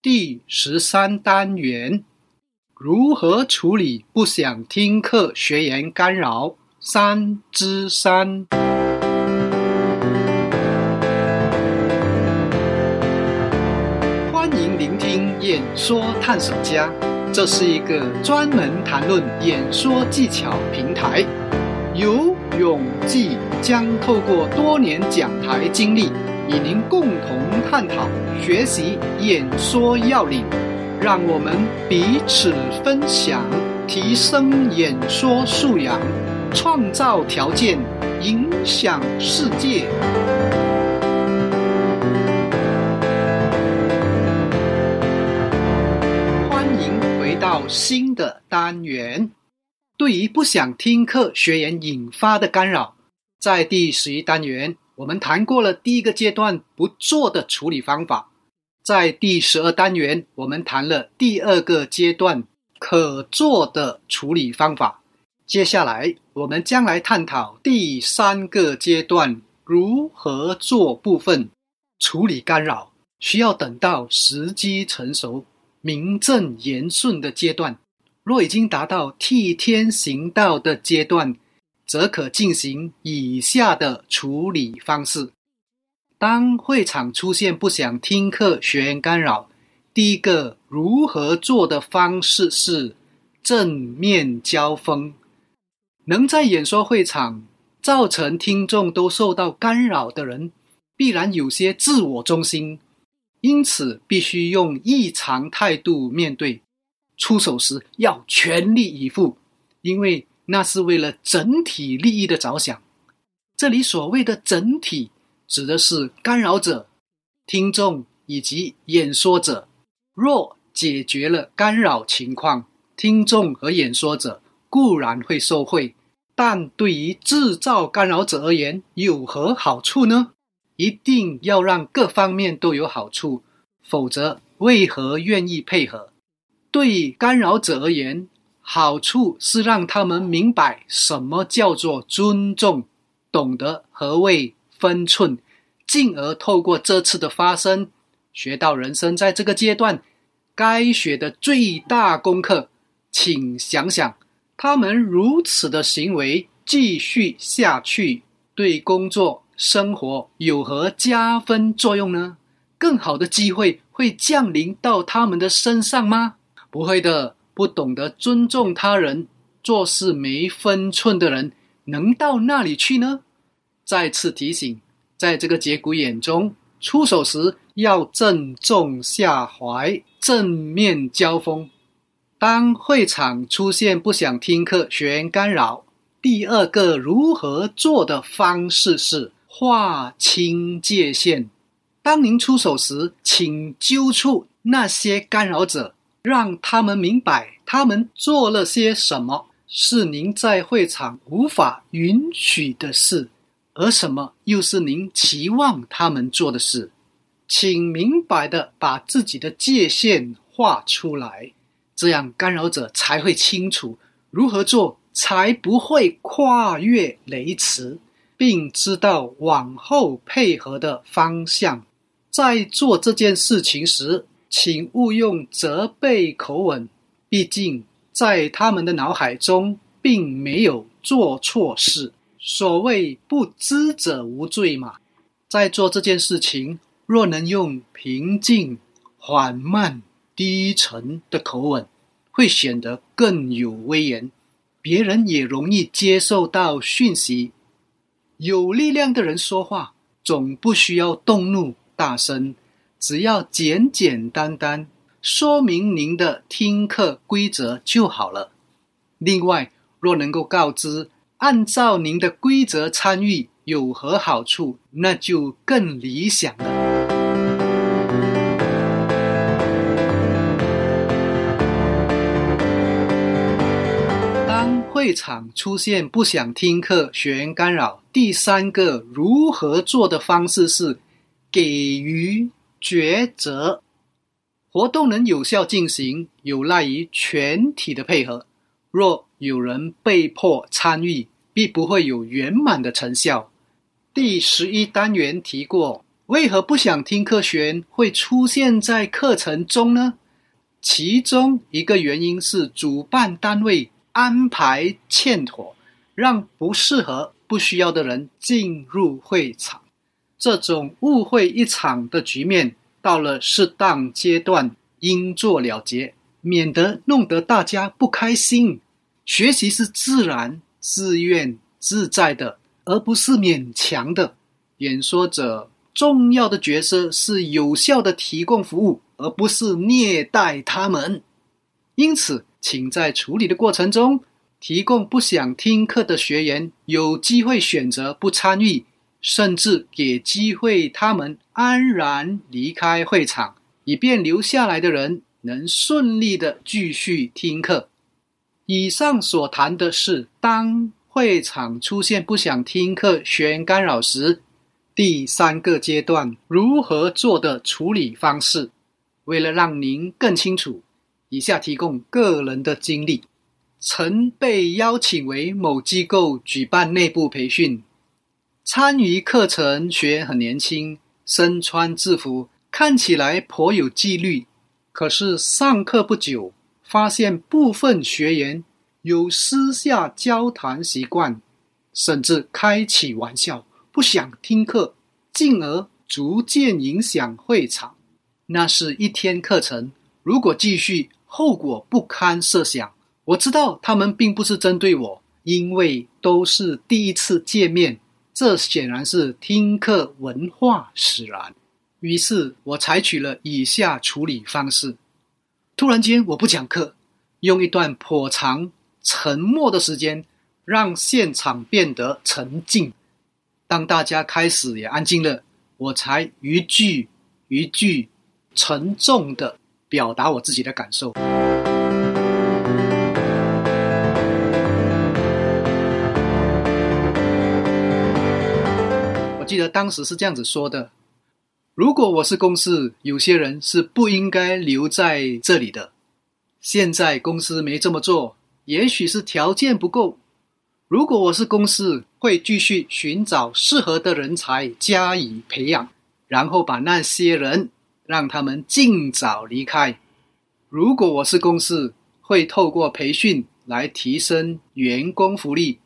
第十三单元：如何处理不想听课学员干扰？三之三。欢迎聆听演说探索家，这是一个专门谈论演说技巧平台。由永记将透过多年讲台经历，与您共同探讨、学习演说要领，让我们彼此分享，提升演说素养，创造条件，影响世界。欢迎回到新的单元。对于不想听课学员引发的干扰，在第十一单元我们谈过了第一个阶段不做的处理方法，在第十二单元我们谈了第二个阶段可做的处理方法。接下来我们将来探讨第三个阶段如何做部分处理干扰，需要等到时机成熟、名正言顺的阶段。若已经达到替天行道的阶段，则可进行以下的处理方式：当会场出现不想听课学员干扰，第一个如何做的方式是正面交锋。能在演说会场造成听众都受到干扰的人，必然有些自我中心，因此必须用异常态度面对。出手时要全力以赴，因为那是为了整体利益的着想。这里所谓的整体，指的是干扰者、听众以及演说者。若解决了干扰情况，听众和演说者固然会受惠，但对于制造干扰者而言，有何好处呢？一定要让各方面都有好处，否则为何愿意配合？对干扰者而言，好处是让他们明白什么叫做尊重，懂得何谓分寸，进而透过这次的发生，学到人生在这个阶段该学的最大功课。请想想，他们如此的行为继续下去，对工作生活有何加分作用呢？更好的机会会降临到他们的身上吗？不会的，不懂得尊重他人、做事没分寸的人，能到那里去呢？再次提醒，在这个节骨眼中出手时，要正中下怀，正面交锋。当会场出现不想听课学员干扰，第二个如何做的方式是划清界限。当您出手时，请揪出那些干扰者。让他们明白，他们做了些什么是您在会场无法允许的事，而什么又是您期望他们做的事。请明白的把自己的界限画出来，这样干扰者才会清楚如何做，才不会跨越雷池，并知道往后配合的方向。在做这件事情时。请勿用责备口吻，毕竟在他们的脑海中并没有做错事。所谓不知者无罪嘛。在做这件事情，若能用平静、缓慢、低沉的口吻，会显得更有威严，别人也容易接受到讯息。有力量的人说话，总不需要动怒、大声。只要简简单单说明您的听课规则就好了。另外，若能够告知按照您的规则参与有何好处，那就更理想了。当会场出现不想听课学员干扰，第三个如何做的方式是给予。抉择活动能有效进行，有赖于全体的配合。若有人被迫参与，必不会有圆满的成效。第十一单元提过，为何不想听课学员会出现在课程中呢？其中一个原因是主办单位安排欠妥，让不适合、不需要的人进入会场。这种误会一场的局面，到了适当阶段应做了结，免得弄得大家不开心。学习是自然、自愿、自在的，而不是勉强的。演说者重要的角色是有效的提供服务，而不是虐待他们。因此，请在处理的过程中，提供不想听课的学员有机会选择不参与。甚至给机会他们安然离开会场，以便留下来的人能顺利的继续听课。以上所谈的是，当会场出现不想听课学员干扰时，第三个阶段如何做的处理方式。为了让您更清楚，以下提供个人的经历：曾被邀请为某机构举办内部培训。参与课程学员很年轻，身穿制服，看起来颇有纪律。可是上课不久，发现部分学员有私下交谈习惯，甚至开起玩笑，不想听课，进而逐渐影响会场。那是一天课程，如果继续，后果不堪设想。我知道他们并不是针对我，因为都是第一次见面。这显然是听课文化使然，于是我采取了以下处理方式：突然间我不讲课，用一段颇长沉默的时间，让现场变得沉静。当大家开始也安静了，我才一句一句沉重的表达我自己的感受。记得当时是这样子说的：如果我是公司，有些人是不应该留在这里的。现在公司没这么做，也许是条件不够。如果我是公司，会继续寻找适合的人才加以培养，然后把那些人让他们尽早离开。如果我是公司，会透过培训来提升员工福利。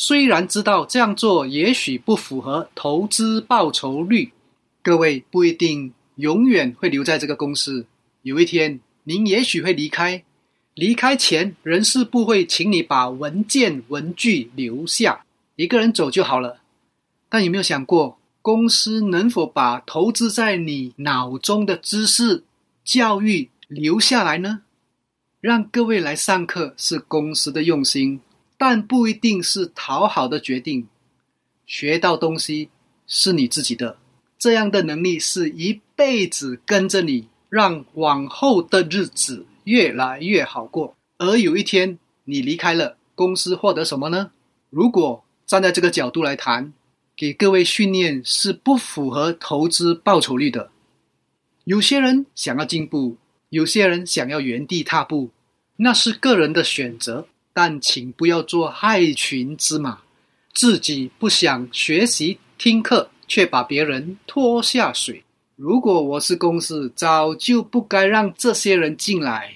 虽然知道这样做也许不符合投资报酬率，各位不一定永远会留在这个公司。有一天，您也许会离开。离开前，人事部会请你把文件文具留下，一个人走就好了。但有没有想过，公司能否把投资在你脑中的知识教育留下来呢？让各位来上课是公司的用心。但不一定是讨好的决定。学到东西是你自己的，这样的能力是一辈子跟着你，让往后的日子越来越好过。而有一天你离开了公司，获得什么呢？如果站在这个角度来谈，给各位训练是不符合投资报酬率的。有些人想要进步，有些人想要原地踏步，那是个人的选择。但请不要做害群之马，自己不想学习听课，却把别人拖下水。如果我是公司，早就不该让这些人进来。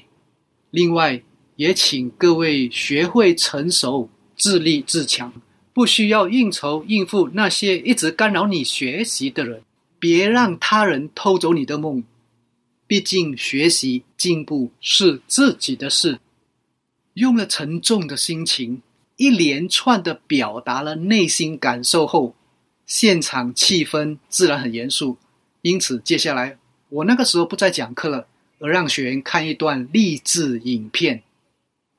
另外，也请各位学会成熟、自立自强，不需要应酬应付那些一直干扰你学习的人。别让他人偷走你的梦，毕竟学习进步是自己的事。用了沉重的心情，一连串的表达了内心感受后，现场气氛自然很严肃。因此，接下来我那个时候不再讲课了，而让学员看一段励志影片。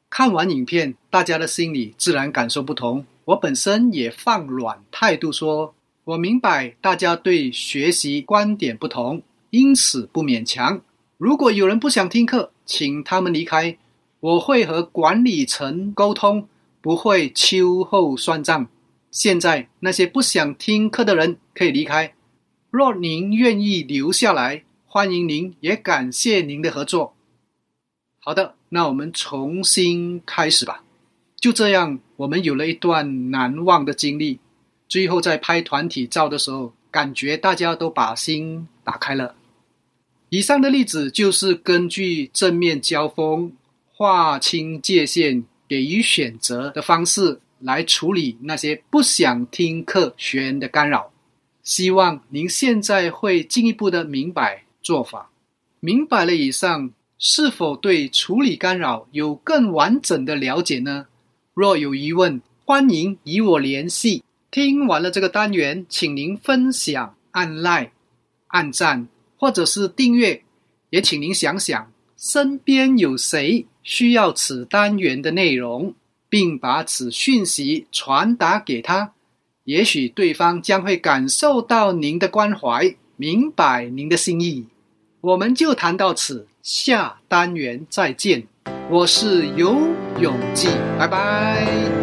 看完影片，大家的心里自然感受不同。我本身也放软态度说：“我明白大家对学习观点不同，因此不勉强。如果有人不想听课，请他们离开。”我会和管理层沟通，不会秋后算账。现在那些不想听课的人可以离开。若您愿意留下来，欢迎您，也感谢您的合作。好的，那我们重新开始吧。就这样，我们有了一段难忘的经历。最后在拍团体照的时候，感觉大家都把心打开了。以上的例子就是根据正面交锋、划清界限、给予选择的方式来处理那些不想听课学员的干扰。希望您现在会进一步的明白做法。明白了以上，是否对处理干扰有更完整的了解呢？若有疑问，欢迎与我联系。听完了这个单元，请您分享、按 like、按赞，或者是订阅。也请您想想，身边有谁需要此单元的内容，并把此讯息传达给他。也许对方将会感受到您的关怀，明白您的心意。我们就谈到此，下单元再见。我是游永记，拜拜。